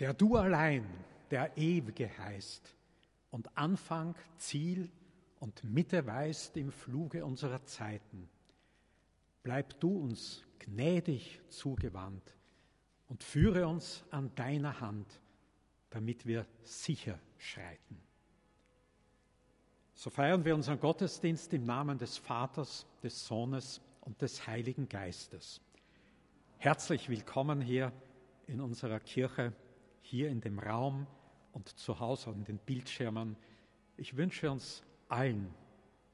der du allein der Ewige heißt und Anfang, Ziel und Mitte weißt im Fluge unserer Zeiten. Bleib du uns gnädig zugewandt und führe uns an deiner Hand, damit wir sicher schreiten. So feiern wir unseren Gottesdienst im Namen des Vaters, des Sohnes und des Heiligen Geistes. Herzlich willkommen hier in unserer Kirche, hier in dem Raum und zu Hause an den Bildschirmen. Ich wünsche uns allen,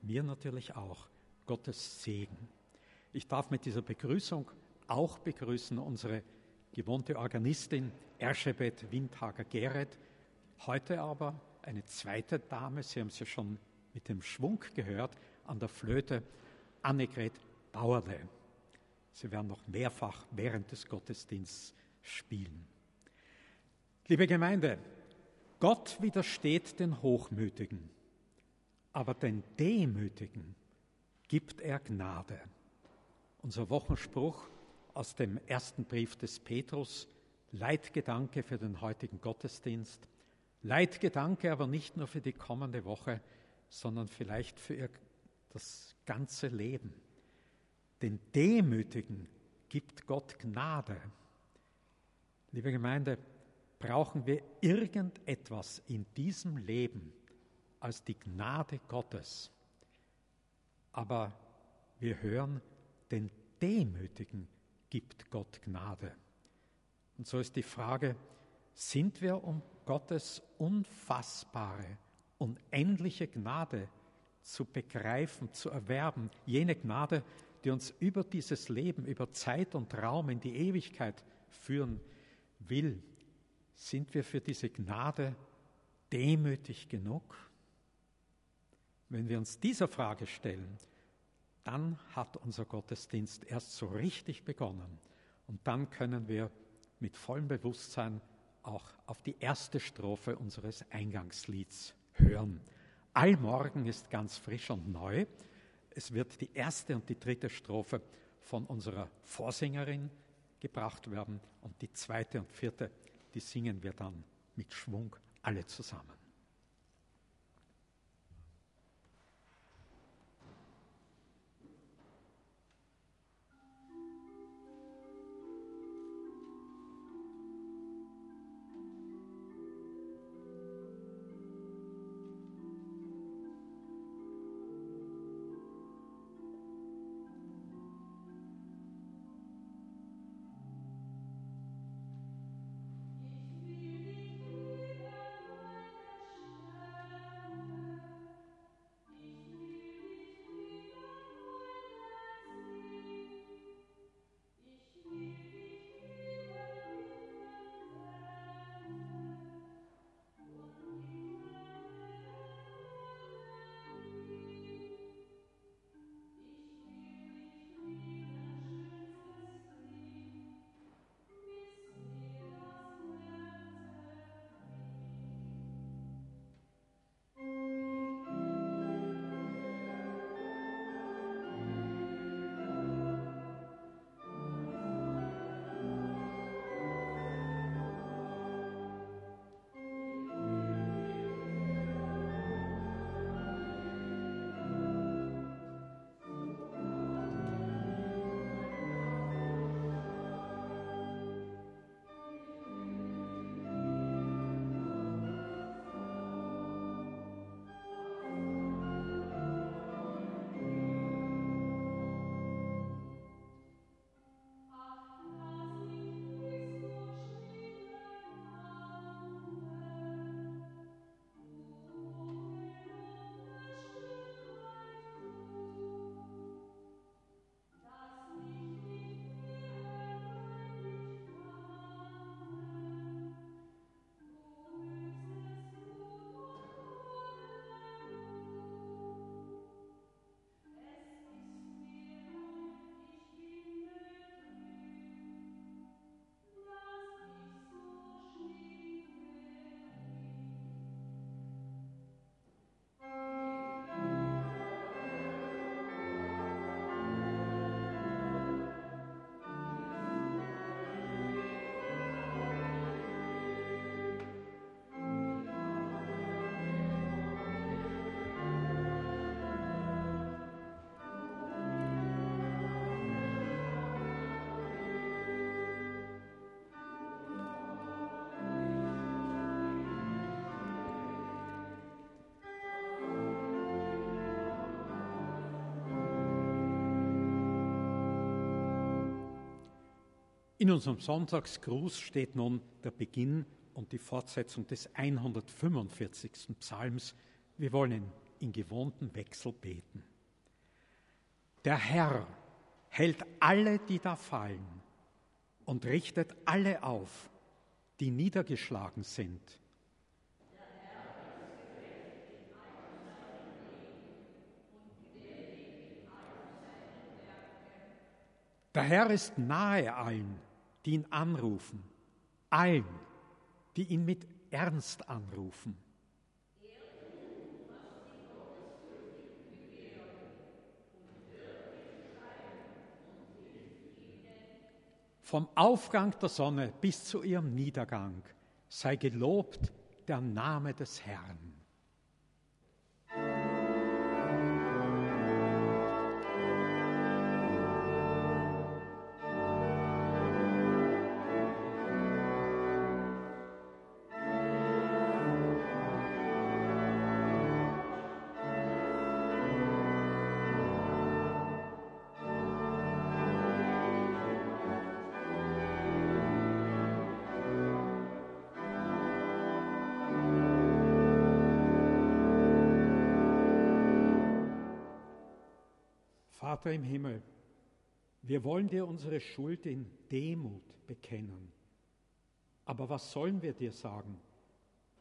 mir natürlich auch, Gottes Segen. Ich darf mit dieser Begrüßung auch begrüßen unsere gewohnte Organistin Erschebet Windhager-Geret, heute aber eine zweite Dame, Sie haben es ja schon mit dem Schwung gehört, an der Flöte, Annegret Bauerle. Sie werden noch mehrfach während des Gottesdienstes spielen. Liebe Gemeinde, Gott widersteht den Hochmütigen, aber den Demütigen gibt er Gnade. Unser Wochenspruch aus dem ersten Brief des Petrus, Leitgedanke für den heutigen Gottesdienst. Leitgedanke aber nicht nur für die kommende Woche, sondern vielleicht für das ganze Leben. Den Demütigen gibt Gott Gnade. Liebe Gemeinde, brauchen wir irgendetwas in diesem Leben als die Gnade Gottes. Aber wir hören, den Demütigen gibt Gott Gnade. Und so ist die Frage, sind wir um Gottes unfassbare, unendliche Gnade zu begreifen, zu erwerben, jene Gnade, die uns über dieses Leben, über Zeit und Raum in die Ewigkeit führen will, sind wir für diese Gnade demütig genug? Wenn wir uns dieser Frage stellen, dann hat unser Gottesdienst erst so richtig begonnen. Und dann können wir mit vollem Bewusstsein auch auf die erste Strophe unseres Eingangslieds hören. Allmorgen ist ganz frisch und neu. Es wird die erste und die dritte Strophe von unserer Vorsängerin gebracht werden und die zweite und vierte, die singen wir dann mit Schwung alle zusammen. In unserem Sonntagsgruß steht nun der Beginn und die Fortsetzung des 145. Psalms. Wir wollen in gewohnten Wechsel beten. Der Herr hält alle, die da fallen, und richtet alle auf, die niedergeschlagen sind. Der Herr ist nahe allen, die ihn anrufen, allen, die ihn mit Ernst anrufen. Vom Aufgang der Sonne bis zu ihrem Niedergang sei gelobt der Name des Herrn. Vater im Himmel, wir wollen dir unsere Schuld in Demut bekennen. Aber was sollen wir dir sagen?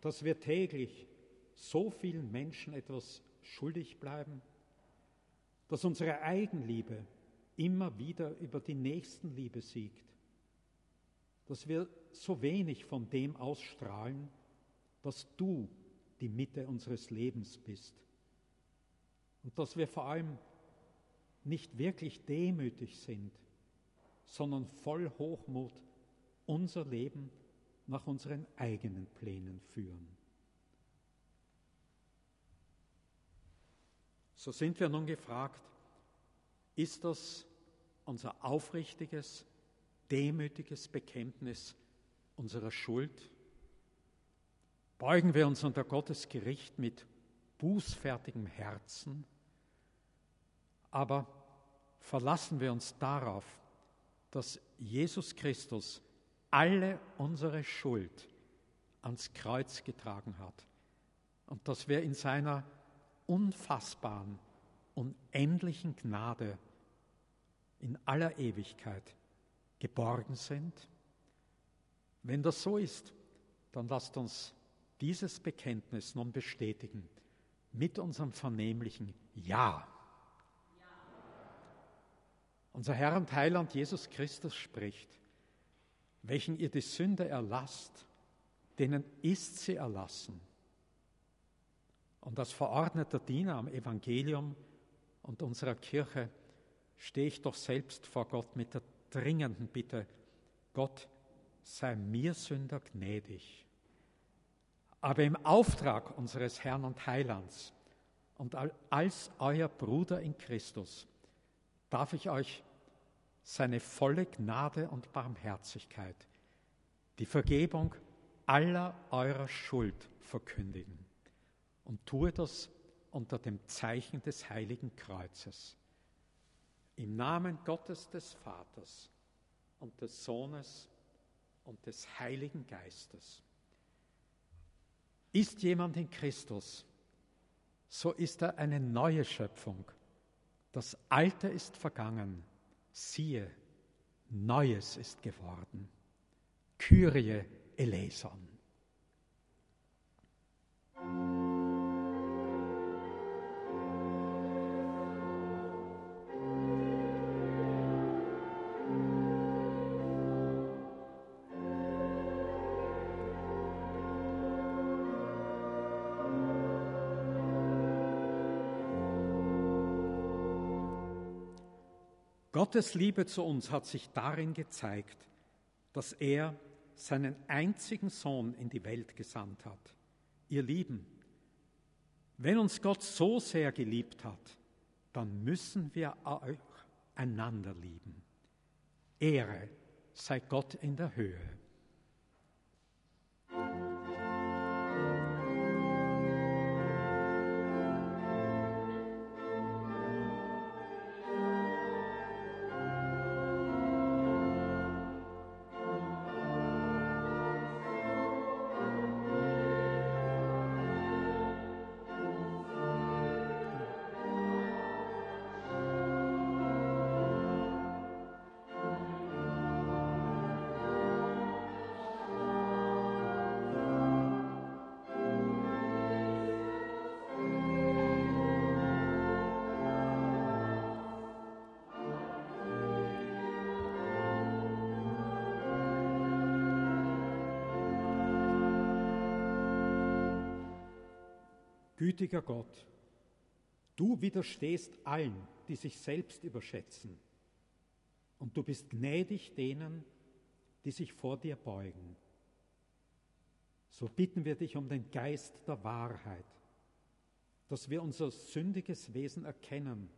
Dass wir täglich so vielen Menschen etwas schuldig bleiben? Dass unsere Eigenliebe immer wieder über die Nächstenliebe siegt? Dass wir so wenig von dem ausstrahlen, dass du die Mitte unseres Lebens bist? Und dass wir vor allem nicht wirklich demütig sind, sondern voll Hochmut unser Leben nach unseren eigenen Plänen führen. So sind wir nun gefragt, ist das unser aufrichtiges, demütiges Bekenntnis unserer Schuld? Beugen wir uns unter Gottes Gericht mit bußfertigem Herzen? Aber verlassen wir uns darauf, dass Jesus Christus alle unsere Schuld ans Kreuz getragen hat und dass wir in seiner unfassbaren, unendlichen Gnade in aller Ewigkeit geborgen sind? Wenn das so ist, dann lasst uns dieses Bekenntnis nun bestätigen mit unserem vernehmlichen Ja. Unser Herr und Heiland Jesus Christus spricht, welchen ihr die Sünde erlasst, denen ist sie erlassen. Und als verordneter Diener am Evangelium und unserer Kirche stehe ich doch selbst vor Gott mit der dringenden Bitte, Gott, sei mir Sünder gnädig. Aber im Auftrag unseres Herrn und Heilands und als euer Bruder in Christus darf ich euch seine volle Gnade und Barmherzigkeit, die Vergebung aller eurer Schuld verkündigen und tue das unter dem Zeichen des heiligen Kreuzes. Im Namen Gottes des Vaters und des Sohnes und des Heiligen Geistes. Ist jemand in Christus, so ist er eine neue Schöpfung. Das Alte ist vergangen siehe, Neues ist geworden. Kyrie eleison. Gottes Liebe zu uns hat sich darin gezeigt, dass er seinen einzigen Sohn in die Welt gesandt hat. Ihr Lieben, wenn uns Gott so sehr geliebt hat, dann müssen wir auch einander lieben. Ehre sei Gott in der Höhe. Gütiger Gott, du widerstehst allen, die sich selbst überschätzen, und du bist gnädig denen, die sich vor dir beugen. So bitten wir dich um den Geist der Wahrheit, dass wir unser sündiges Wesen erkennen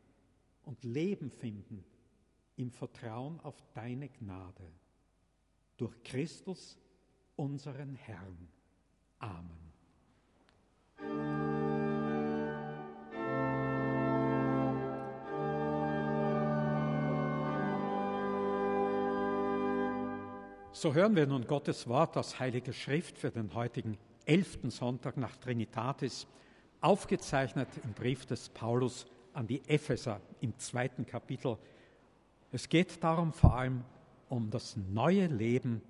und Leben finden im Vertrauen auf deine Gnade. Durch Christus, unseren Herrn. Amen. So hören wir nun Gottes Wort aus Heilige Schrift für den heutigen elften Sonntag nach Trinitatis, aufgezeichnet im Brief des Paulus an die Epheser im zweiten Kapitel. Es geht darum vor allem um das neue Leben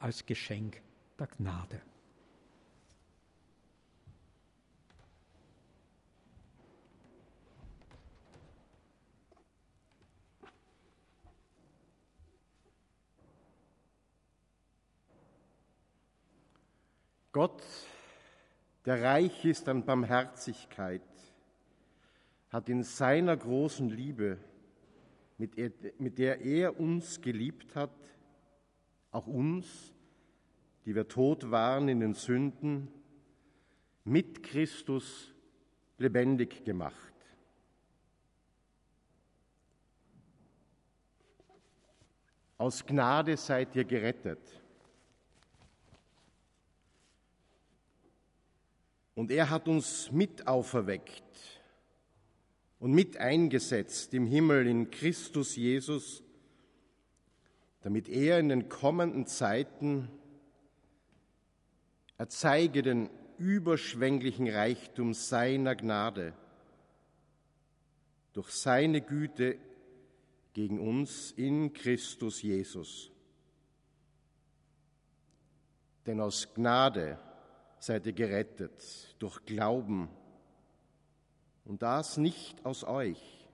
als Geschenk der Gnade. Gott, der reich ist an Barmherzigkeit, hat in seiner großen Liebe, mit, er, mit der er uns geliebt hat, auch uns, die wir tot waren in den Sünden, mit Christus lebendig gemacht. Aus Gnade seid ihr gerettet. Und er hat uns mit auferweckt und mit eingesetzt im Himmel in Christus Jesus, damit er in den kommenden Zeiten erzeige den überschwänglichen Reichtum seiner Gnade durch seine Güte gegen uns in Christus Jesus. Denn aus Gnade seid ihr gerettet durch Glauben. Und das nicht aus euch.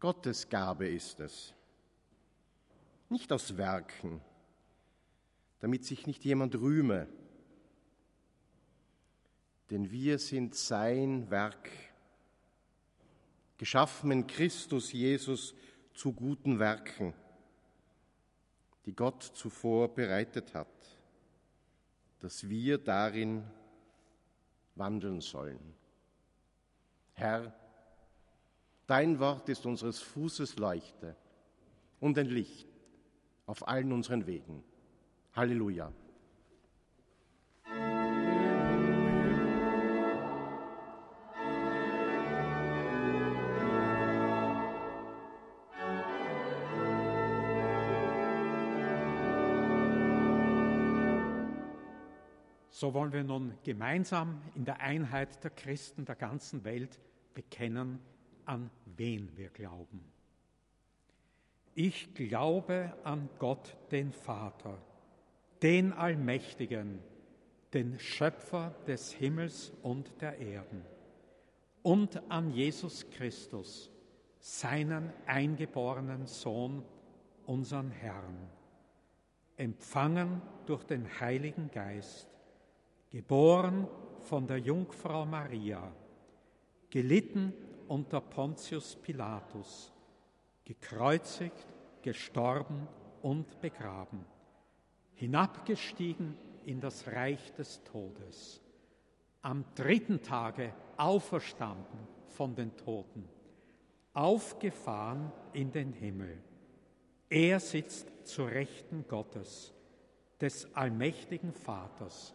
Gottes Gabe ist es, nicht aus Werken, damit sich nicht jemand rühme. Denn wir sind sein Werk, geschaffen in Christus Jesus zu guten Werken, die Gott zuvor bereitet hat dass wir darin wandeln sollen. Herr, dein Wort ist unseres Fußes Leuchte und ein Licht auf allen unseren Wegen. Halleluja. So wollen wir nun gemeinsam in der Einheit der Christen der ganzen Welt bekennen, an wen wir glauben. Ich glaube an Gott, den Vater, den Allmächtigen, den Schöpfer des Himmels und der Erden, und an Jesus Christus, seinen eingeborenen Sohn, unseren Herrn, empfangen durch den Heiligen Geist geboren von der Jungfrau Maria, gelitten unter Pontius Pilatus, gekreuzigt, gestorben und begraben, hinabgestiegen in das Reich des Todes, am dritten Tage auferstanden von den Toten, aufgefahren in den Himmel. Er sitzt zu Rechten Gottes, des allmächtigen Vaters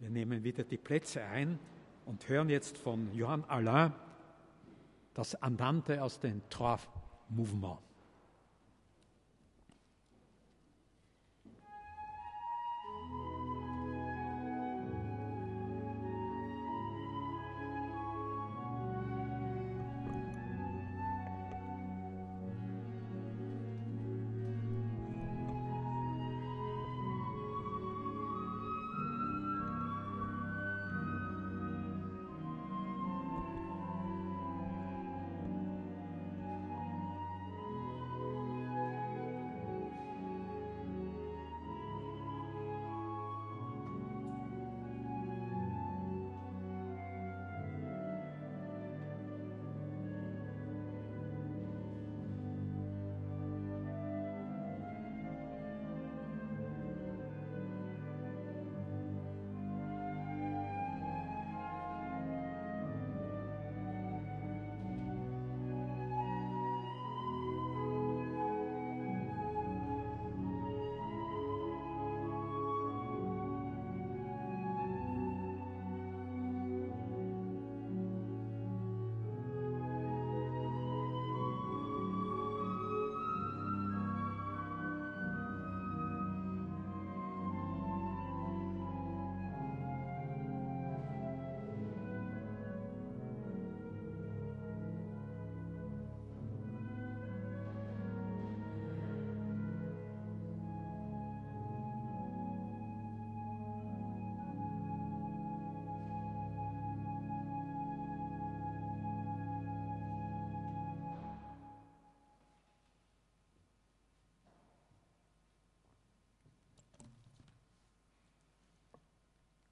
Wir nehmen wieder die Plätze ein und hören jetzt von Johann Alain das Andante aus den Trois Mouvements.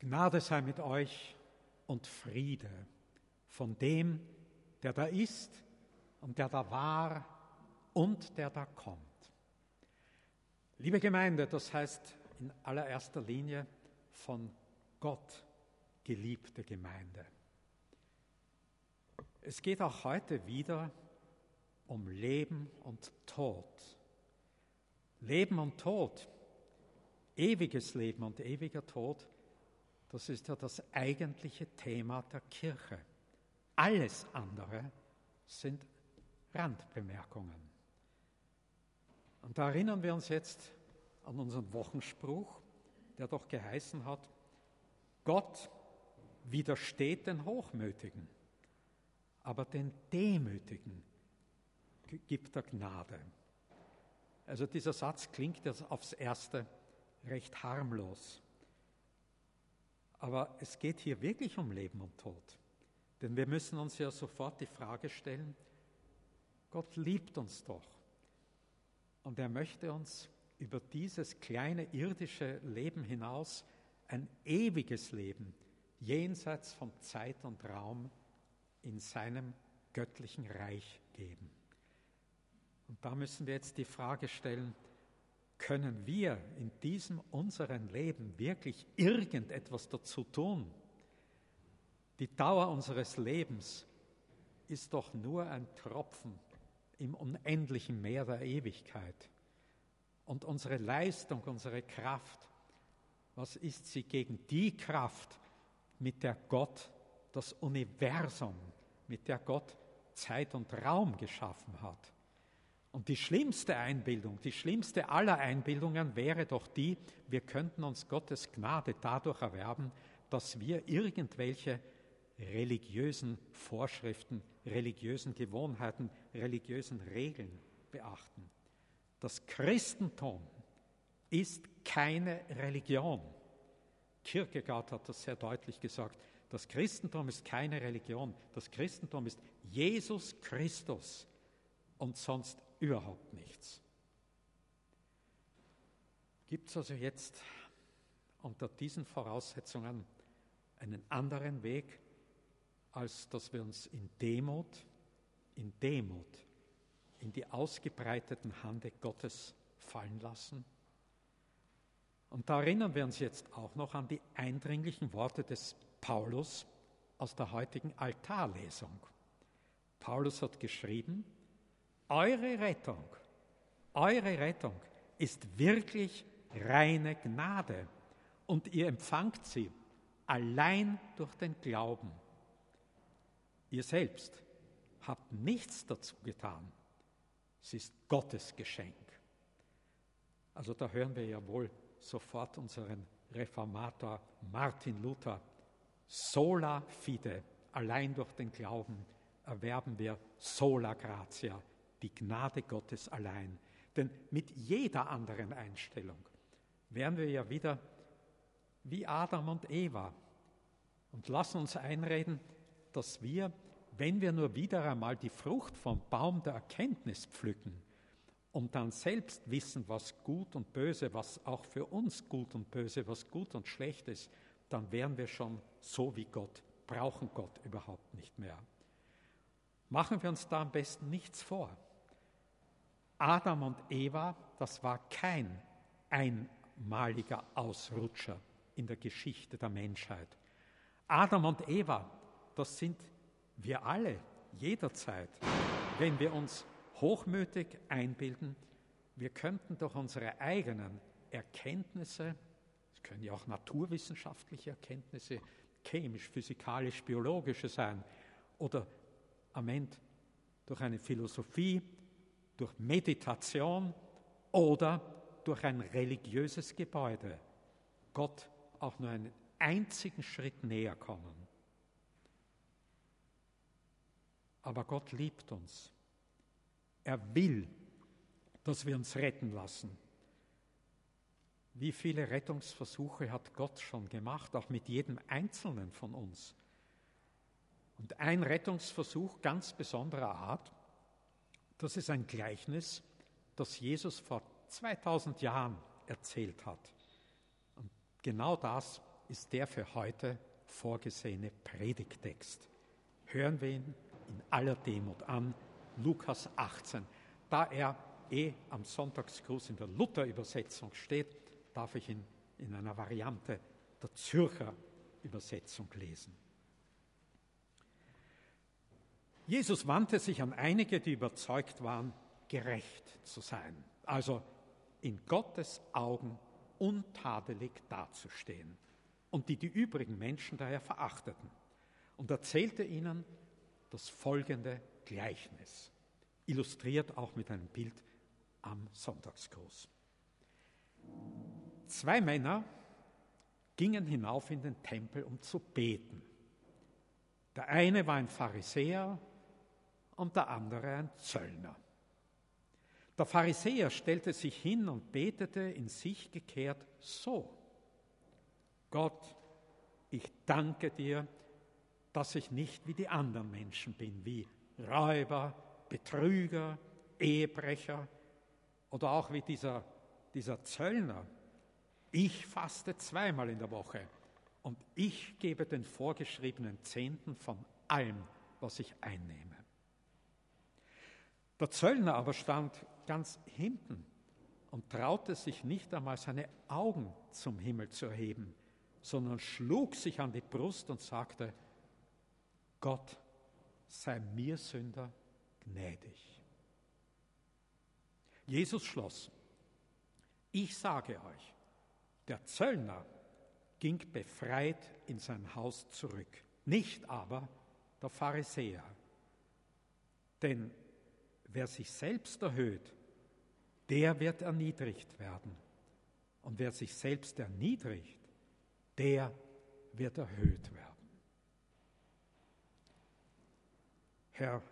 Gnade sei mit euch und Friede von dem, der da ist und der da war und der da kommt. Liebe Gemeinde, das heißt in allererster Linie von Gott geliebte Gemeinde. Es geht auch heute wieder um Leben und Tod. Leben und Tod, ewiges Leben und ewiger Tod, das ist ja das eigentliche Thema der Kirche. Alles andere sind Randbemerkungen. Und da erinnern wir uns jetzt an unseren Wochenspruch, der doch geheißen hat, Gott widersteht den Hochmütigen, aber den Demütigen gibt er Gnade. Also dieser Satz klingt jetzt aufs erste recht harmlos. Aber es geht hier wirklich um Leben und Tod. Denn wir müssen uns ja sofort die Frage stellen, Gott liebt uns doch. Und er möchte uns über dieses kleine irdische Leben hinaus ein ewiges Leben jenseits von Zeit und Raum in seinem göttlichen Reich geben. Und da müssen wir jetzt die Frage stellen, können wir in diesem unseren Leben wirklich irgendetwas dazu tun? Die Dauer unseres Lebens ist doch nur ein Tropfen im unendlichen Meer der Ewigkeit. Und unsere Leistung, unsere Kraft, was ist sie gegen die Kraft, mit der Gott das Universum, mit der Gott Zeit und Raum geschaffen hat? Und die schlimmste Einbildung, die schlimmste aller Einbildungen wäre doch die, wir könnten uns Gottes Gnade dadurch erwerben, dass wir irgendwelche religiösen Vorschriften, religiösen Gewohnheiten, religiösen Regeln beachten. Das Christentum ist keine Religion. Kierkegaard hat das sehr deutlich gesagt. Das Christentum ist keine Religion. Das Christentum ist Jesus Christus und sonst überhaupt nichts. Gibt es also jetzt unter diesen Voraussetzungen einen anderen Weg, als dass wir uns in Demut, in Demut, in die ausgebreiteten Hände Gottes fallen lassen? Und da erinnern wir uns jetzt auch noch an die eindringlichen Worte des Paulus aus der heutigen Altarlesung. Paulus hat geschrieben, eure Rettung, eure Rettung ist wirklich reine Gnade und ihr empfangt sie allein durch den Glauben. Ihr selbst habt nichts dazu getan. Es ist Gottes Geschenk. Also da hören wir ja wohl sofort unseren Reformator Martin Luther. Sola fide, allein durch den Glauben erwerben wir sola gratia, die Gnade Gottes allein. Denn mit jeder anderen Einstellung wären wir ja wieder wie Adam und Eva und lassen uns einreden, dass wir, wenn wir nur wieder einmal die Frucht vom Baum der Erkenntnis pflücken und dann selbst wissen, was gut und böse, was auch für uns gut und böse, was gut und schlecht ist, dann wären wir schon so wie Gott, brauchen Gott überhaupt nicht mehr. Machen wir uns da am besten nichts vor. Adam und Eva, das war kein einmaliger Ausrutscher in der Geschichte der Menschheit. Adam und Eva, das sind wir alle jederzeit, wenn wir uns hochmütig einbilden, wir könnten durch unsere eigenen Erkenntnisse, es können ja auch naturwissenschaftliche Erkenntnisse, chemisch, physikalisch, biologische sein, oder am Ende durch eine Philosophie, durch Meditation oder durch ein religiöses Gebäude Gott auch nur einen einzigen Schritt näher kommen. Aber Gott liebt uns. Er will, dass wir uns retten lassen. Wie viele Rettungsversuche hat Gott schon gemacht, auch mit jedem Einzelnen von uns? Und ein Rettungsversuch ganz besonderer Art das ist ein Gleichnis, das Jesus vor 2000 Jahren erzählt hat. Und genau das ist der für heute vorgesehene Predigtext. Hören wir ihn in aller Demut an, Lukas 18. Da er eh am Sonntagsgruß in der Luther-Übersetzung steht, darf ich ihn in einer Variante der Zürcher Übersetzung lesen. Jesus wandte sich an einige, die überzeugt waren, gerecht zu sein, also in Gottes Augen untadelig dazustehen und die die übrigen Menschen daher verachteten und erzählte ihnen das folgende Gleichnis, illustriert auch mit einem Bild am Sonntagsgruß. Zwei Männer gingen hinauf in den Tempel, um zu beten. Der eine war ein Pharisäer und der andere ein Zöllner. Der Pharisäer stellte sich hin und betete in sich gekehrt so. Gott, ich danke dir, dass ich nicht wie die anderen Menschen bin, wie Räuber, Betrüger, Ehebrecher oder auch wie dieser, dieser Zöllner. Ich faste zweimal in der Woche und ich gebe den vorgeschriebenen Zehnten von allem, was ich einnehme. Der Zöllner aber stand ganz hinten und traute sich nicht einmal seine Augen zum Himmel zu erheben, sondern schlug sich an die Brust und sagte, Gott sei mir Sünder gnädig. Jesus schloss, ich sage euch, der Zöllner ging befreit in sein Haus zurück, nicht aber der Pharisäer. Denn wer sich selbst erhöht, der wird erniedrigt werden. Und wer sich selbst erniedrigt, der wird erhöht werden. Herr,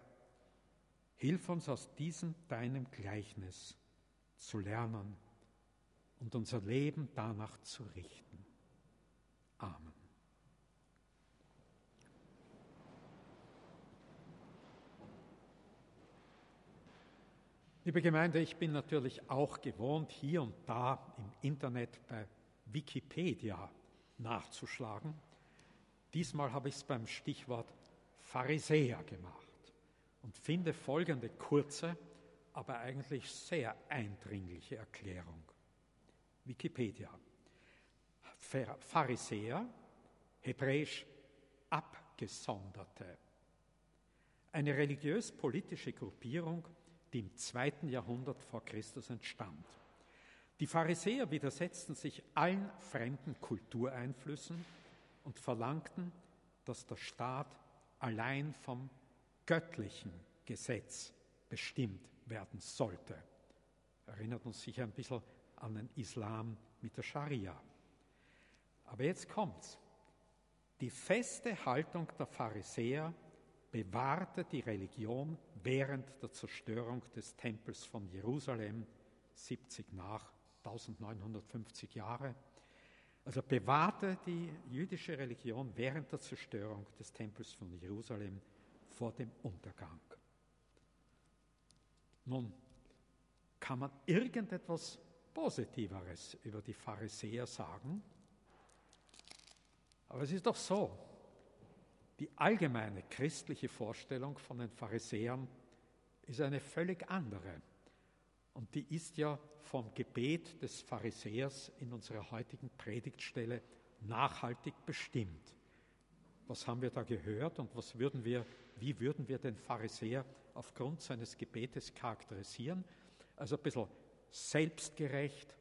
hilf uns aus diesem deinem Gleichnis zu lernen und unser Leben danach zu richten. Amen. Liebe Gemeinde, ich bin natürlich auch gewohnt, hier und da im Internet bei Wikipedia nachzuschlagen. Diesmal habe ich es beim Stichwort Pharisäer gemacht und finde folgende kurze, aber eigentlich sehr eindringliche Erklärung. Wikipedia. Pharisäer, hebräisch Abgesonderte. Eine religiös-politische Gruppierung, die im zweiten Jahrhundert vor Christus entstand. Die Pharisäer widersetzten sich allen fremden Kultureinflüssen und verlangten, dass der Staat allein vom göttlichen Gesetz bestimmt werden sollte. Erinnert uns sicher ein bisschen an den Islam mit der Scharia. Aber jetzt kommt's. Die feste Haltung der Pharisäer bewahrte die Religion während der Zerstörung des Tempels von Jerusalem 70 nach 1950 Jahre. Also bewahrte die jüdische Religion während der Zerstörung des Tempels von Jerusalem vor dem Untergang. Nun, kann man irgendetwas Positiveres über die Pharisäer sagen? Aber es ist doch so, die allgemeine christliche Vorstellung von den Pharisäern ist eine völlig andere. Und die ist ja vom Gebet des Pharisäers in unserer heutigen Predigtstelle nachhaltig bestimmt. Was haben wir da gehört und was würden wir, wie würden wir den Pharisäer aufgrund seines Gebetes charakterisieren? Also ein bisschen selbstgerecht,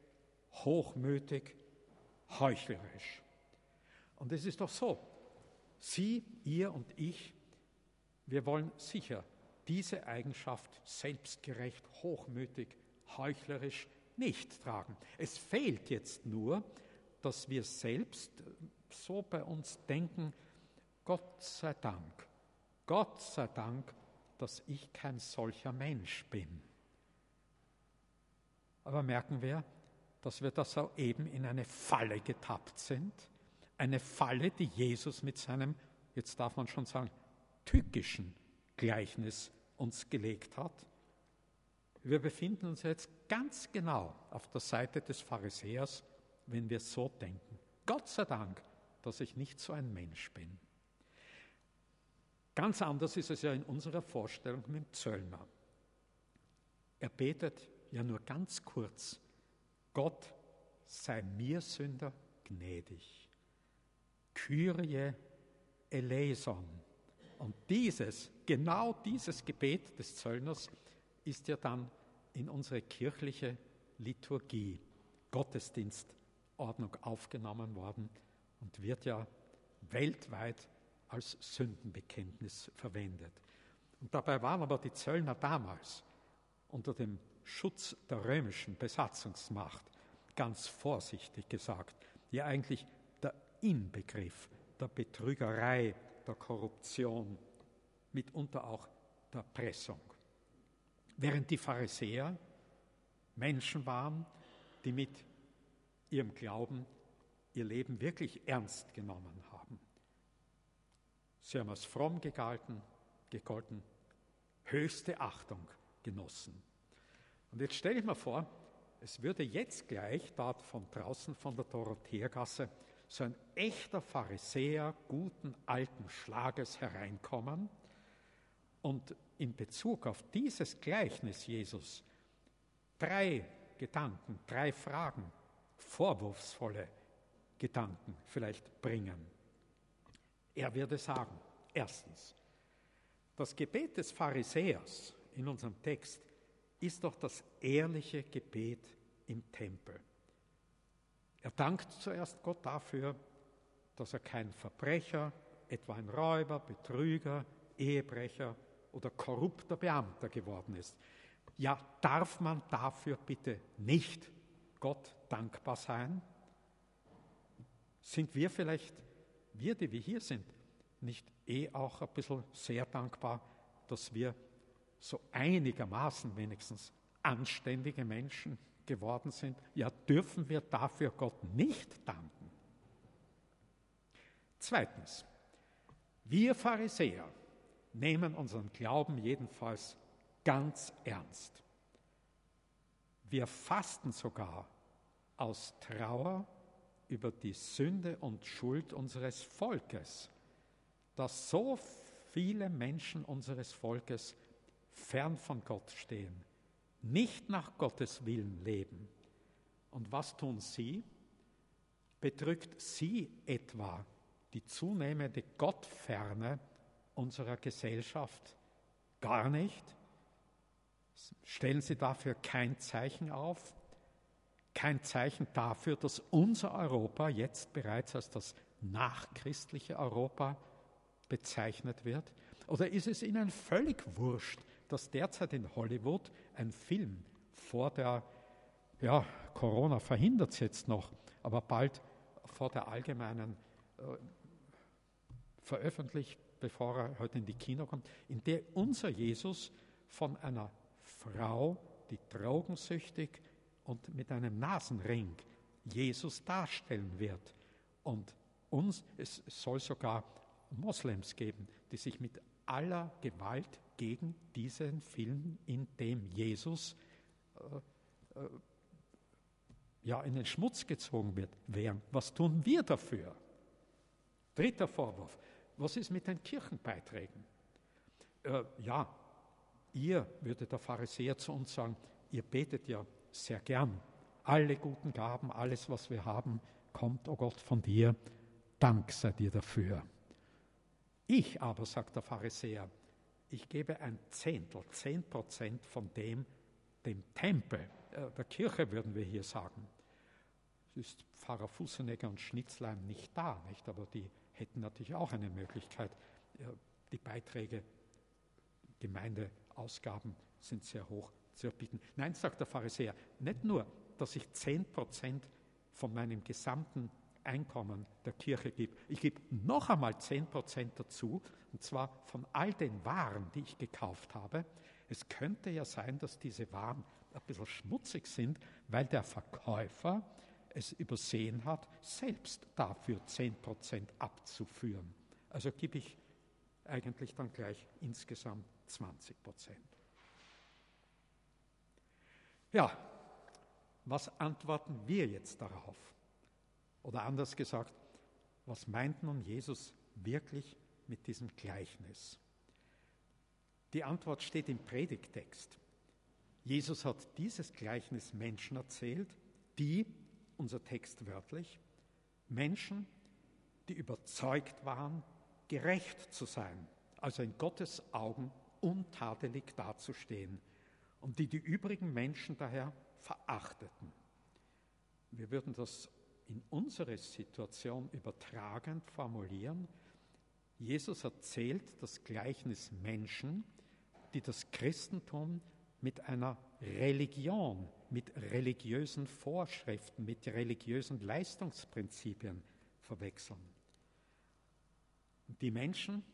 hochmütig, heuchlerisch. Und es ist doch so, Sie, ihr und ich, wir wollen sicher diese Eigenschaft selbstgerecht, hochmütig, heuchlerisch nicht tragen. Es fehlt jetzt nur, dass wir selbst so bei uns denken, Gott sei Dank, Gott sei Dank, dass ich kein solcher Mensch bin. Aber merken wir, dass wir da so eben in eine Falle getappt sind, eine Falle, die Jesus mit seinem, jetzt darf man schon sagen, tückischen Gleichnis uns gelegt hat. Wir befinden uns jetzt ganz genau auf der Seite des Pharisäers, wenn wir so denken. Gott sei Dank, dass ich nicht so ein Mensch bin. Ganz anders ist es ja in unserer Vorstellung mit dem Zöllner. Er betet ja nur ganz kurz, Gott sei mir Sünder gnädig. Kyrie eleison. Und dieses, genau dieses Gebet des Zöllners ist ja dann in unsere kirchliche Liturgie, Gottesdienstordnung aufgenommen worden und wird ja weltweit als Sündenbekenntnis verwendet. Und dabei waren aber die Zöllner damals unter dem Schutz der römischen Besatzungsmacht ganz vorsichtig gesagt, ja eigentlich Inbegriff der Betrügerei, der Korruption, mitunter auch der Pressung. Während die Pharisäer Menschen waren, die mit ihrem Glauben ihr Leben wirklich ernst genommen haben. Sie haben als fromm gegalten, gegolten, höchste Achtung genossen. Und jetzt stelle ich mir vor, es würde jetzt gleich dort von draußen von der Dorotheergasse so ein echter Pharisäer guten alten Schlages hereinkommen und in Bezug auf dieses Gleichnis Jesus drei Gedanken, drei Fragen, vorwurfsvolle Gedanken vielleicht bringen. Er würde sagen, erstens, das Gebet des Pharisäers in unserem Text ist doch das ehrliche Gebet im Tempel. Er dankt zuerst Gott dafür, dass er kein Verbrecher, etwa ein Räuber, Betrüger, Ehebrecher oder korrupter Beamter geworden ist. Ja, darf man dafür bitte nicht Gott dankbar sein? Sind wir vielleicht, wir, die wir hier sind, nicht eh auch ein bisschen sehr dankbar, dass wir so einigermaßen wenigstens anständige Menschen geworden sind, ja dürfen wir dafür Gott nicht danken. Zweitens, wir Pharisäer nehmen unseren Glauben jedenfalls ganz ernst. Wir fasten sogar aus Trauer über die Sünde und Schuld unseres Volkes, dass so viele Menschen unseres Volkes fern von Gott stehen, nicht nach Gottes Willen leben. Und was tun sie? Bedrückt sie etwa die zunehmende Gottferne unserer Gesellschaft gar nicht? Stellen sie dafür kein Zeichen auf? Kein Zeichen dafür, dass unser Europa jetzt bereits als das nachchristliche Europa bezeichnet wird? Oder ist es ihnen völlig wurscht, dass derzeit in Hollywood ein Film vor der, ja, Corona verhindert es jetzt noch, aber bald vor der allgemeinen äh, veröffentlicht, bevor er heute in die Kino kommt, in der unser Jesus von einer Frau, die drogensüchtig und mit einem Nasenring Jesus darstellen wird. Und uns, es soll sogar Moslems geben, die sich mit aller Gewalt gegen diesen Film, in dem Jesus äh, äh, ja, in den Schmutz gezogen wird, wehren. Was tun wir dafür? Dritter Vorwurf. Was ist mit den Kirchenbeiträgen? Äh, ja, ihr, würde der Pharisäer zu uns sagen, ihr betet ja sehr gern. Alle guten Gaben, alles, was wir haben, kommt, o oh Gott, von dir. Dank sei dir dafür. Ich aber, sagt der Pharisäer, ich gebe ein Zehntel, zehn Prozent von dem, dem Tempel, äh, der Kirche würden wir hier sagen. Es ist Pfarrer Fussenegger und Schnitzlein nicht da, nicht? aber die hätten natürlich auch eine Möglichkeit. Die Beiträge, Gemeindeausgaben sind sehr hoch zu erbieten. Nein, sagt der Pharisäer, nicht nur, dass ich zehn Prozent von meinem gesamten Einkommen der Kirche gebe. Ich gebe noch einmal 10 Prozent dazu, und zwar von all den Waren, die ich gekauft habe. Es könnte ja sein, dass diese Waren ein bisschen schmutzig sind, weil der Verkäufer es übersehen hat, selbst dafür 10 Prozent abzuführen. Also gebe ich eigentlich dann gleich insgesamt 20 Prozent. Ja, was antworten wir jetzt darauf? Oder anders gesagt, was meint nun Jesus wirklich mit diesem Gleichnis? Die Antwort steht im Predigtext. Jesus hat dieses Gleichnis Menschen erzählt, die, unser Text wörtlich, Menschen, die überzeugt waren, gerecht zu sein, also in Gottes Augen untadelig dazustehen und die die übrigen Menschen daher verachteten. Wir würden das in unsere Situation übertragend formulieren. Jesus erzählt das Gleichnis Menschen, die das Christentum mit einer Religion, mit religiösen Vorschriften, mit religiösen Leistungsprinzipien verwechseln. Die Menschen,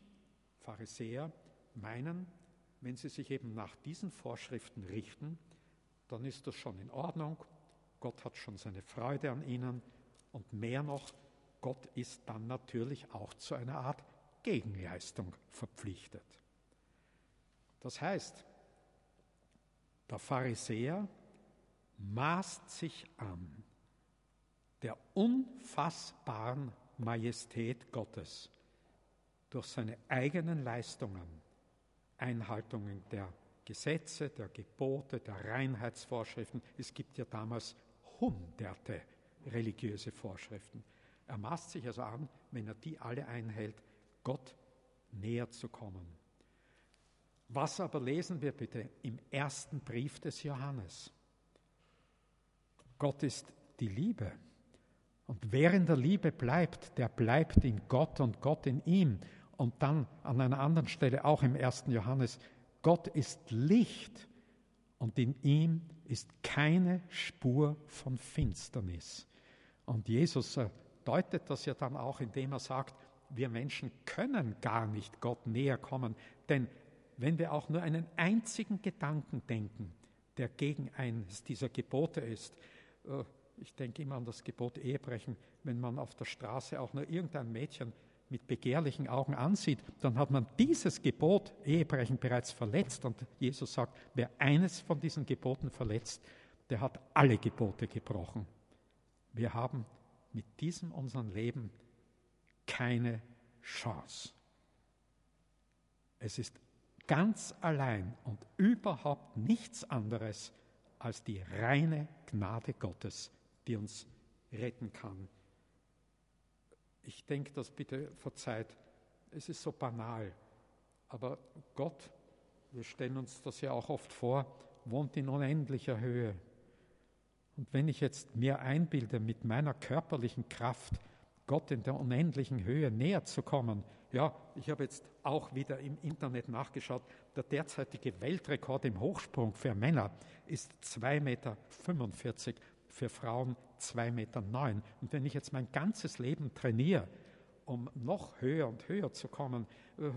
Pharisäer, meinen, wenn sie sich eben nach diesen Vorschriften richten, dann ist das schon in Ordnung. Gott hat schon seine Freude an ihnen und mehr noch, Gott ist dann natürlich auch zu einer Art Gegenleistung verpflichtet. Das heißt, der Pharisäer maßt sich an der unfassbaren Majestät Gottes durch seine eigenen Leistungen, Einhaltungen der Gesetze, der Gebote, der Reinheitsvorschriften. Es gibt ja damals hunderte religiöse Vorschriften. Er maßt sich also an, wenn er die alle einhält, Gott näher zu kommen. Was aber lesen wir bitte im ersten Brief des Johannes? Gott ist die Liebe. Und wer in der Liebe bleibt, der bleibt in Gott und Gott in ihm. Und dann an einer anderen Stelle, auch im ersten Johannes, Gott ist Licht und in ihm ist keine Spur von Finsternis. Und Jesus deutet das ja dann auch, indem er sagt, wir Menschen können gar nicht Gott näher kommen, denn wenn wir auch nur einen einzigen Gedanken denken, der gegen eines dieser Gebote ist, äh, ich denke immer an das Gebot Ehebrechen, wenn man auf der Straße auch nur irgendein Mädchen mit begehrlichen Augen ansieht, dann hat man dieses Gebot Ehebrechen bereits verletzt. Und Jesus sagt, wer eines von diesen Geboten verletzt, der hat alle Gebote gebrochen. Wir haben mit diesem unserem Leben keine Chance. Es ist ganz allein und überhaupt nichts anderes als die reine Gnade Gottes, die uns retten kann. Ich denke, das bitte verzeiht, es ist so banal, aber Gott, wir stellen uns das ja auch oft vor, wohnt in unendlicher Höhe. Und wenn ich jetzt mir einbilde, mit meiner körperlichen Kraft Gott in der unendlichen Höhe näher zu kommen, ja, ich habe jetzt auch wieder im Internet nachgeschaut, der derzeitige Weltrekord im Hochsprung für Männer ist 2,45 Meter, für Frauen 2,9 Meter. Und wenn ich jetzt mein ganzes Leben trainiere, um noch höher und höher zu kommen, äh,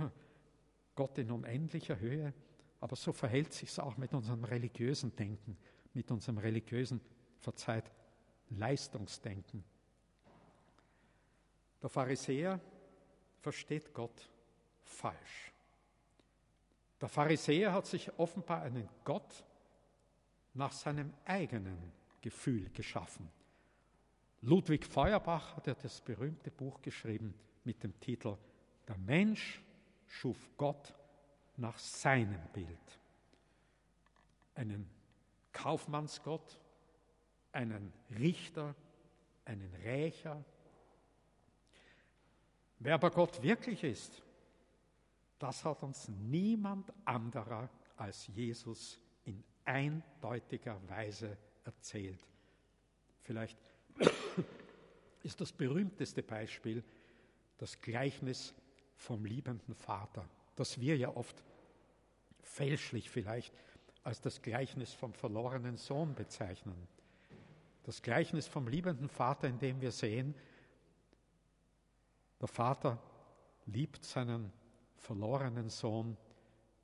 Gott in unendlicher Höhe, aber so verhält sich es auch mit unserem religiösen Denken, mit unserem religiösen, verzeiht, Leistungsdenken. Der Pharisäer versteht Gott falsch. Der Pharisäer hat sich offenbar einen Gott nach seinem eigenen Gefühl geschaffen. Ludwig Feuerbach hat ja das berühmte Buch geschrieben mit dem Titel Der Mensch schuf Gott nach seinem Bild. Einen Kaufmannsgott, einen Richter, einen Rächer, Wer aber Gott wirklich ist, das hat uns niemand anderer als Jesus in eindeutiger Weise erzählt. Vielleicht ist das berühmteste Beispiel das Gleichnis vom liebenden Vater, das wir ja oft fälschlich vielleicht als das Gleichnis vom verlorenen Sohn bezeichnen. Das Gleichnis vom liebenden Vater, in dem wir sehen, der Vater liebt seinen verlorenen Sohn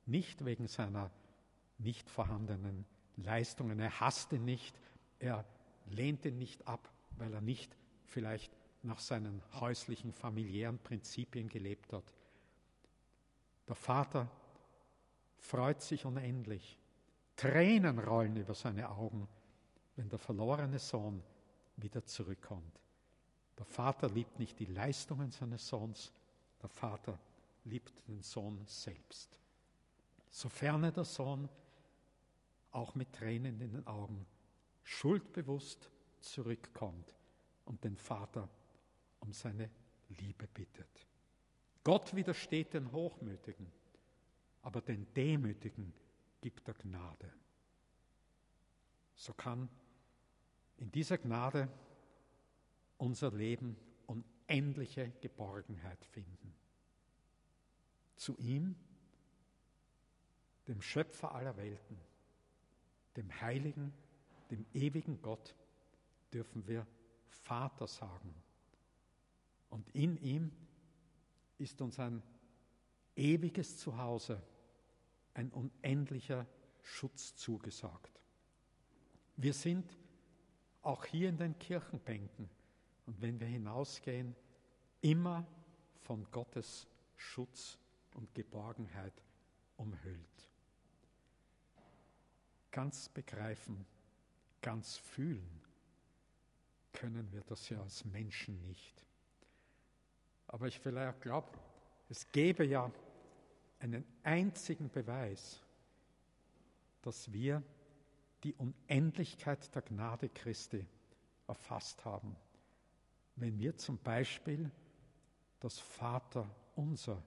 nicht wegen seiner nicht vorhandenen Leistungen. Er hasst ihn nicht, er lehnt ihn nicht ab, weil er nicht vielleicht nach seinen häuslichen, familiären Prinzipien gelebt hat. Der Vater freut sich unendlich. Tränen rollen über seine Augen, wenn der verlorene Sohn wieder zurückkommt. Der Vater liebt nicht die Leistungen seines Sohns, der Vater liebt den Sohn selbst. Sofern der Sohn auch mit Tränen in den Augen schuldbewusst zurückkommt und den Vater um seine Liebe bittet. Gott widersteht den Hochmütigen, aber den Demütigen gibt er Gnade. So kann in dieser Gnade unser Leben unendliche Geborgenheit finden. Zu ihm, dem Schöpfer aller Welten, dem Heiligen, dem ewigen Gott, dürfen wir Vater sagen. Und in ihm ist uns ein ewiges Zuhause, ein unendlicher Schutz zugesagt. Wir sind auch hier in den Kirchenbänken und wenn wir hinausgehen, immer von Gottes Schutz und Geborgenheit umhüllt. Ganz begreifen, ganz fühlen können wir das ja als Menschen nicht. Aber ich vielleicht glaube, es gäbe ja einen einzigen Beweis, dass wir die Unendlichkeit der Gnade Christi erfasst haben, wenn wir zum Beispiel das Vater unser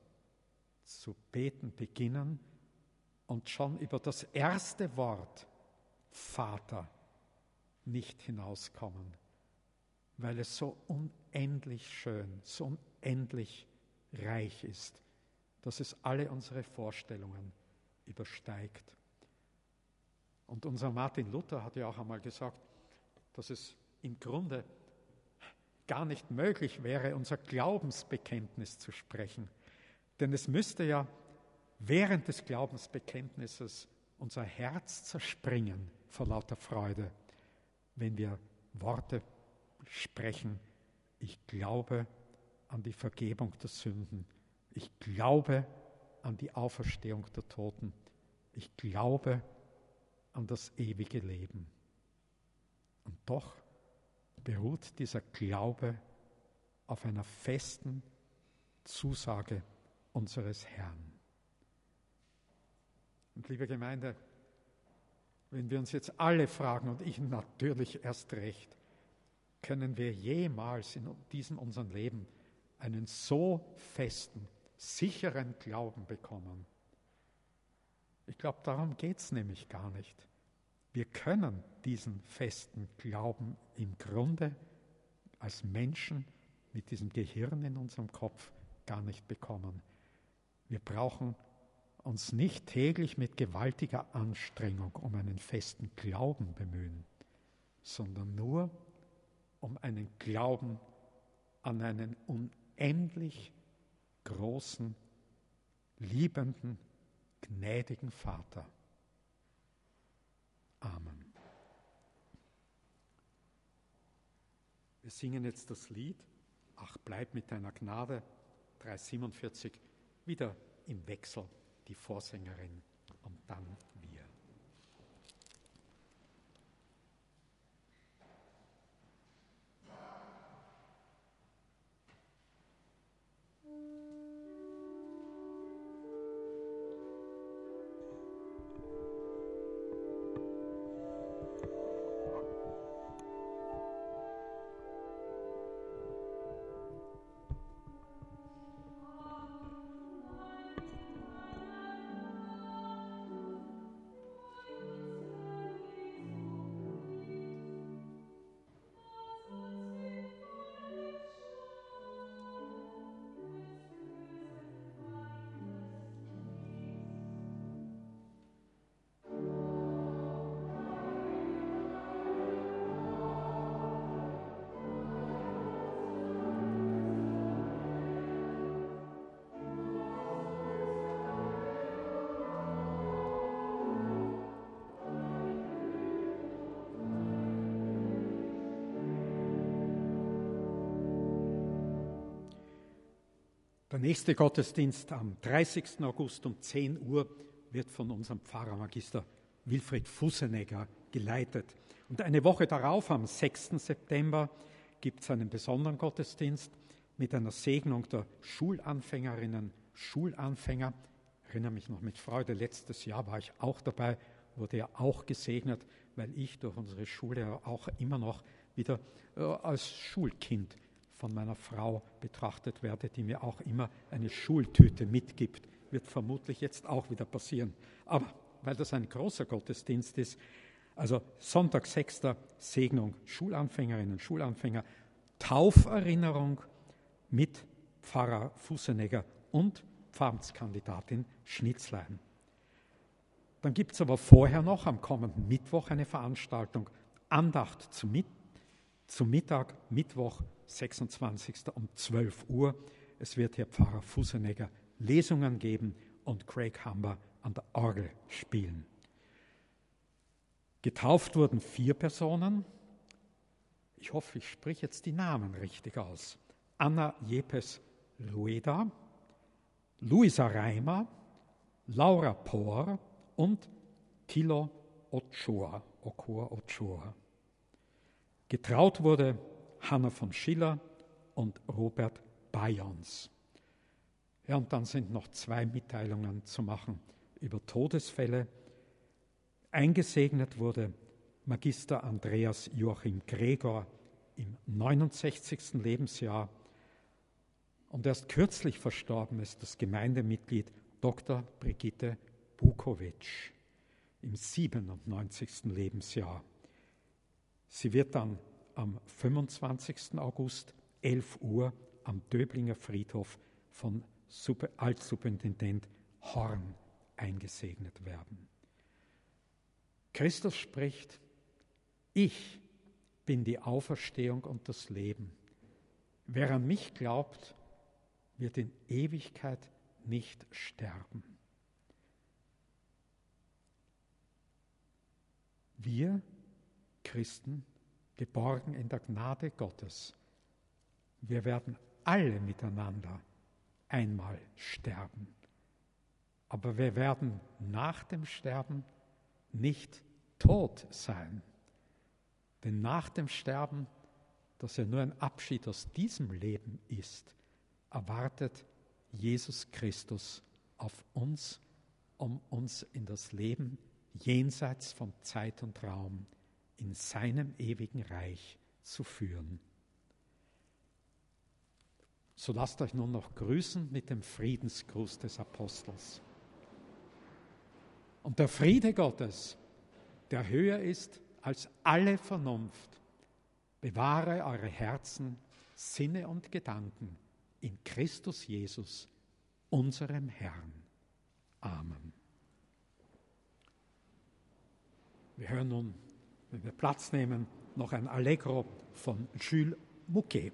zu beten beginnen und schon über das erste Wort Vater nicht hinauskommen, weil es so unendlich schön, so unendlich reich ist, dass es alle unsere Vorstellungen übersteigt. Und unser Martin Luther hat ja auch einmal gesagt, dass es im Grunde gar nicht möglich wäre, unser Glaubensbekenntnis zu sprechen. Denn es müsste ja während des Glaubensbekenntnisses unser Herz zerspringen vor lauter Freude, wenn wir Worte sprechen, ich glaube an die Vergebung der Sünden, ich glaube an die Auferstehung der Toten, ich glaube an das ewige Leben. Und doch beruht dieser Glaube auf einer festen Zusage unseres Herrn. Und liebe Gemeinde, wenn wir uns jetzt alle fragen, und ich natürlich erst recht, können wir jemals in diesem unserem Leben einen so festen, sicheren Glauben bekommen? Ich glaube, darum geht es nämlich gar nicht. Wir können diesen festen Glauben im Grunde als Menschen mit diesem Gehirn in unserem Kopf gar nicht bekommen. Wir brauchen uns nicht täglich mit gewaltiger Anstrengung um einen festen Glauben bemühen, sondern nur um einen Glauben an einen unendlich großen, liebenden, gnädigen Vater. Amen. Wir singen jetzt das Lied, Ach, bleib mit deiner Gnade, 347, wieder im Wechsel die Vorsängerin und dann nächste Gottesdienst am 30. August um 10 Uhr wird von unserem Pfarrermagister Wilfried Fussenegger geleitet. Und eine Woche darauf, am 6. September, gibt es einen besonderen Gottesdienst mit einer Segnung der Schulanfängerinnen, Schulanfänger. Ich erinnere mich noch mit Freude, letztes Jahr war ich auch dabei, wurde ja auch gesegnet, weil ich durch unsere Schule auch immer noch wieder äh, als Schulkind von meiner Frau betrachtet werde, die mir auch immer eine Schultüte mitgibt. Wird vermutlich jetzt auch wieder passieren. Aber weil das ein großer Gottesdienst ist, also Sonntag 6. Segnung Schulanfängerinnen, Schulanfänger, Tauferinnerung mit Pfarrer Fussenegger und Pfarramtskandidatin Schnitzlein. Dann gibt es aber vorher noch am kommenden Mittwoch eine Veranstaltung, Andacht zum, Mit zum Mittag, Mittwoch, 26. um 12 Uhr. Es wird hier Pfarrer Fussenegger Lesungen geben und Craig Humber an der Orgel spielen. Getauft wurden vier Personen. Ich hoffe, ich spreche jetzt die Namen richtig aus. Anna Jepes Rueda, Luisa Reimer, Laura Pohr und Tilo Ochoa, Ochoa Ochoa. Getraut wurde Hanna von Schiller und Robert Bayons. Ja, und dann sind noch zwei Mitteilungen zu machen über Todesfälle. Eingesegnet wurde Magister Andreas Joachim Gregor im 69. Lebensjahr und erst kürzlich verstorben ist das Gemeindemitglied Dr. Brigitte Bukowitsch im 97. Lebensjahr. Sie wird dann am 25. August 11 Uhr am Döblinger Friedhof von Altsuperintendent Horn eingesegnet werden. Christus spricht, ich bin die Auferstehung und das Leben. Wer an mich glaubt, wird in Ewigkeit nicht sterben. Wir Christen, geborgen in der Gnade Gottes, wir werden alle miteinander einmal sterben. Aber wir werden nach dem Sterben nicht tot sein. Denn nach dem Sterben, das ja nur ein Abschied aus diesem Leben ist, erwartet Jesus Christus auf uns, um uns in das Leben jenseits von Zeit und Raum, in seinem ewigen Reich zu führen. So lasst euch nun noch grüßen mit dem Friedensgruß des Apostels. Und der Friede Gottes, der höher ist als alle Vernunft, bewahre eure Herzen, Sinne und Gedanken in Christus Jesus, unserem Herrn. Amen. Wir hören nun, wenn wir Platz nehmen, noch ein Allegro von Jules Mouquet.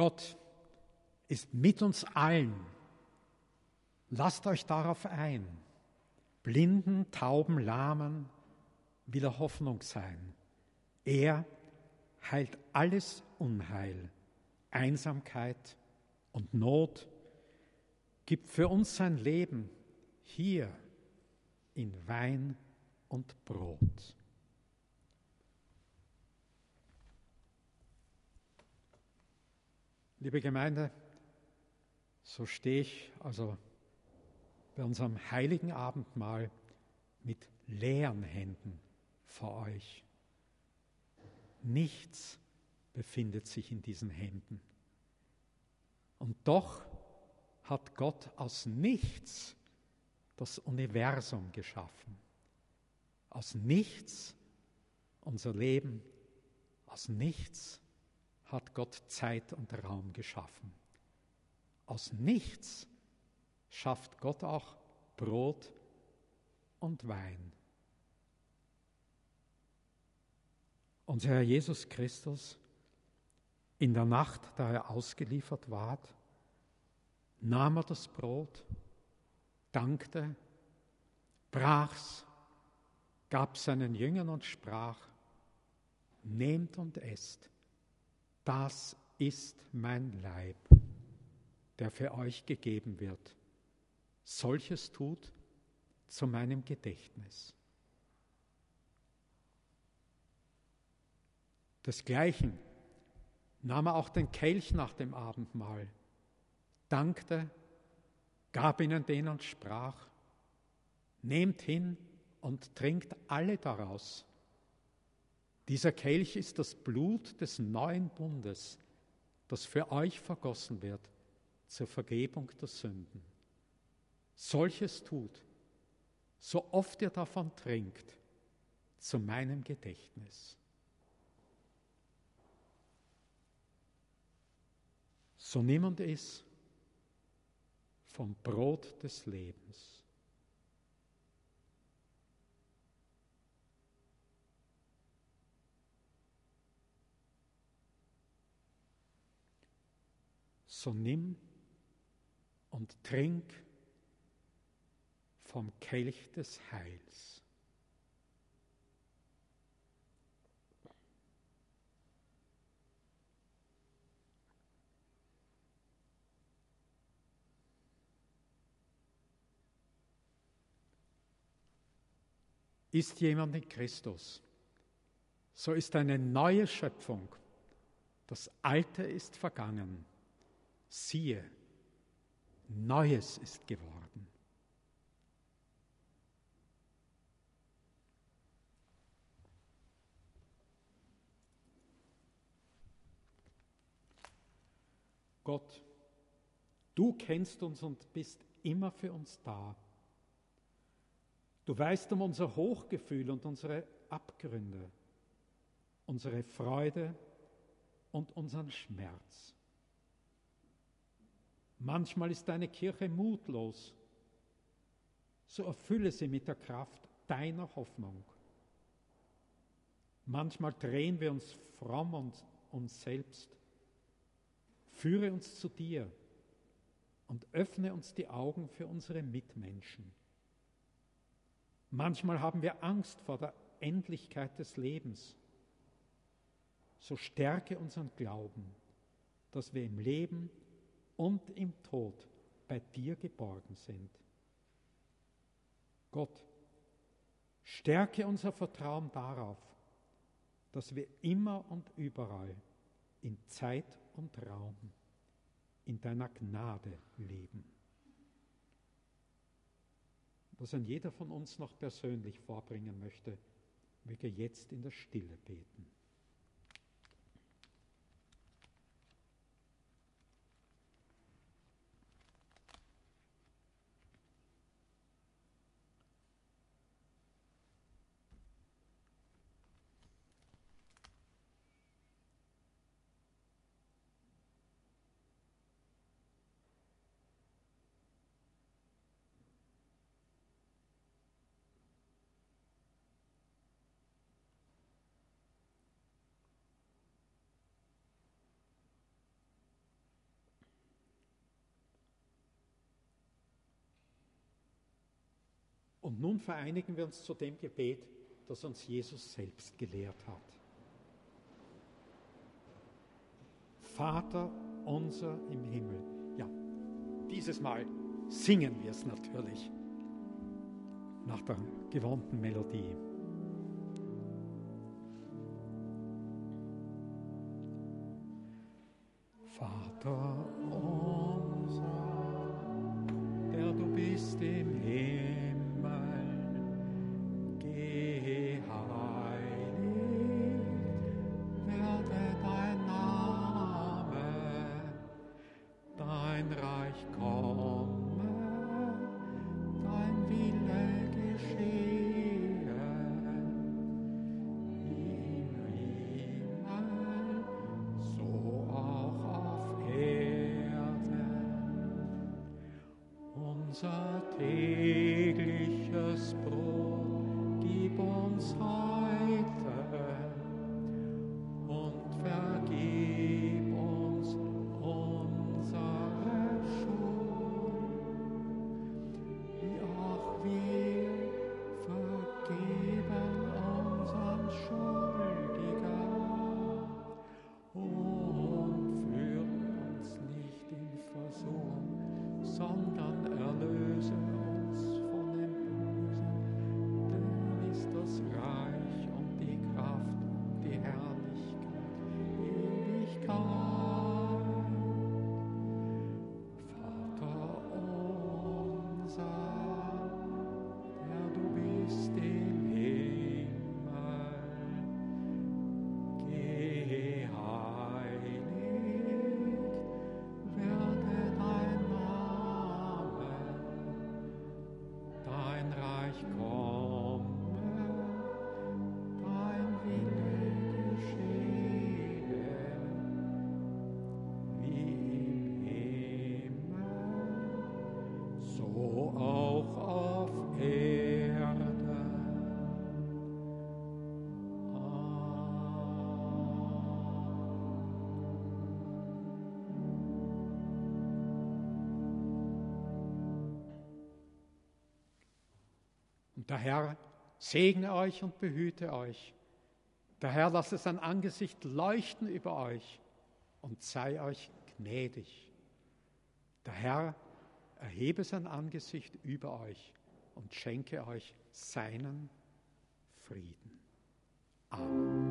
Gott ist mit uns allen. Lasst euch darauf ein. Blinden, Tauben, Lahmen will er Hoffnung sein. Er heilt alles Unheil, Einsamkeit und Not, gibt für uns sein Leben hier in Wein und Brot. Liebe Gemeinde, so stehe ich also bei unserem heiligen Abendmahl mit leeren Händen vor euch. Nichts befindet sich in diesen Händen. Und doch hat Gott aus nichts das Universum geschaffen. Aus nichts unser Leben, aus nichts hat Gott Zeit und Raum geschaffen. Aus nichts schafft Gott auch Brot und Wein. Unser Herr Jesus Christus, in der Nacht, da er ausgeliefert ward, nahm er das Brot, dankte, brach's, gab seinen Jüngern und sprach, Nehmt und esst, das ist mein Leib, der für euch gegeben wird. Solches tut zu meinem Gedächtnis. Desgleichen nahm er auch den Kelch nach dem Abendmahl, dankte, gab ihnen den und sprach, nehmt hin und trinkt alle daraus. Dieser Kelch ist das Blut des neuen Bundes, das für euch vergossen wird zur Vergebung der Sünden. Solches tut, so oft ihr davon trinkt, zu meinem Gedächtnis. So nimm und iss vom Brot des Lebens. So nimm und trink vom Kelch des Heils. Ist jemand in Christus, so ist eine neue Schöpfung. Das Alte ist vergangen. Siehe, Neues ist geworden. Gott, du kennst uns und bist immer für uns da. Du weißt um unser Hochgefühl und unsere Abgründe, unsere Freude und unseren Schmerz. Manchmal ist deine Kirche mutlos, so erfülle sie mit der Kraft deiner Hoffnung. Manchmal drehen wir uns fromm und uns selbst. Führe uns zu dir und öffne uns die Augen für unsere Mitmenschen. Manchmal haben wir Angst vor der Endlichkeit des Lebens. So stärke unseren Glauben, dass wir im Leben und im Tod bei dir geborgen sind. Gott, stärke unser Vertrauen darauf, dass wir immer und überall in Zeit und Raum in deiner Gnade leben das ein jeder von uns noch persönlich vorbringen möchte, möge jetzt in der Stille beten. Und nun vereinigen wir uns zu dem Gebet, das uns Jesus selbst gelehrt hat. Vater unser im Himmel. Ja, dieses Mal singen wir es natürlich nach der gewohnten Melodie. Vater wo auch auf Erde. Und der Herr segne euch und behüte euch. Der Herr lasse sein Angesicht leuchten über euch und sei euch gnädig. Der Herr erhebe sein Angesicht über euch und schenke euch seinen Frieden. Amen.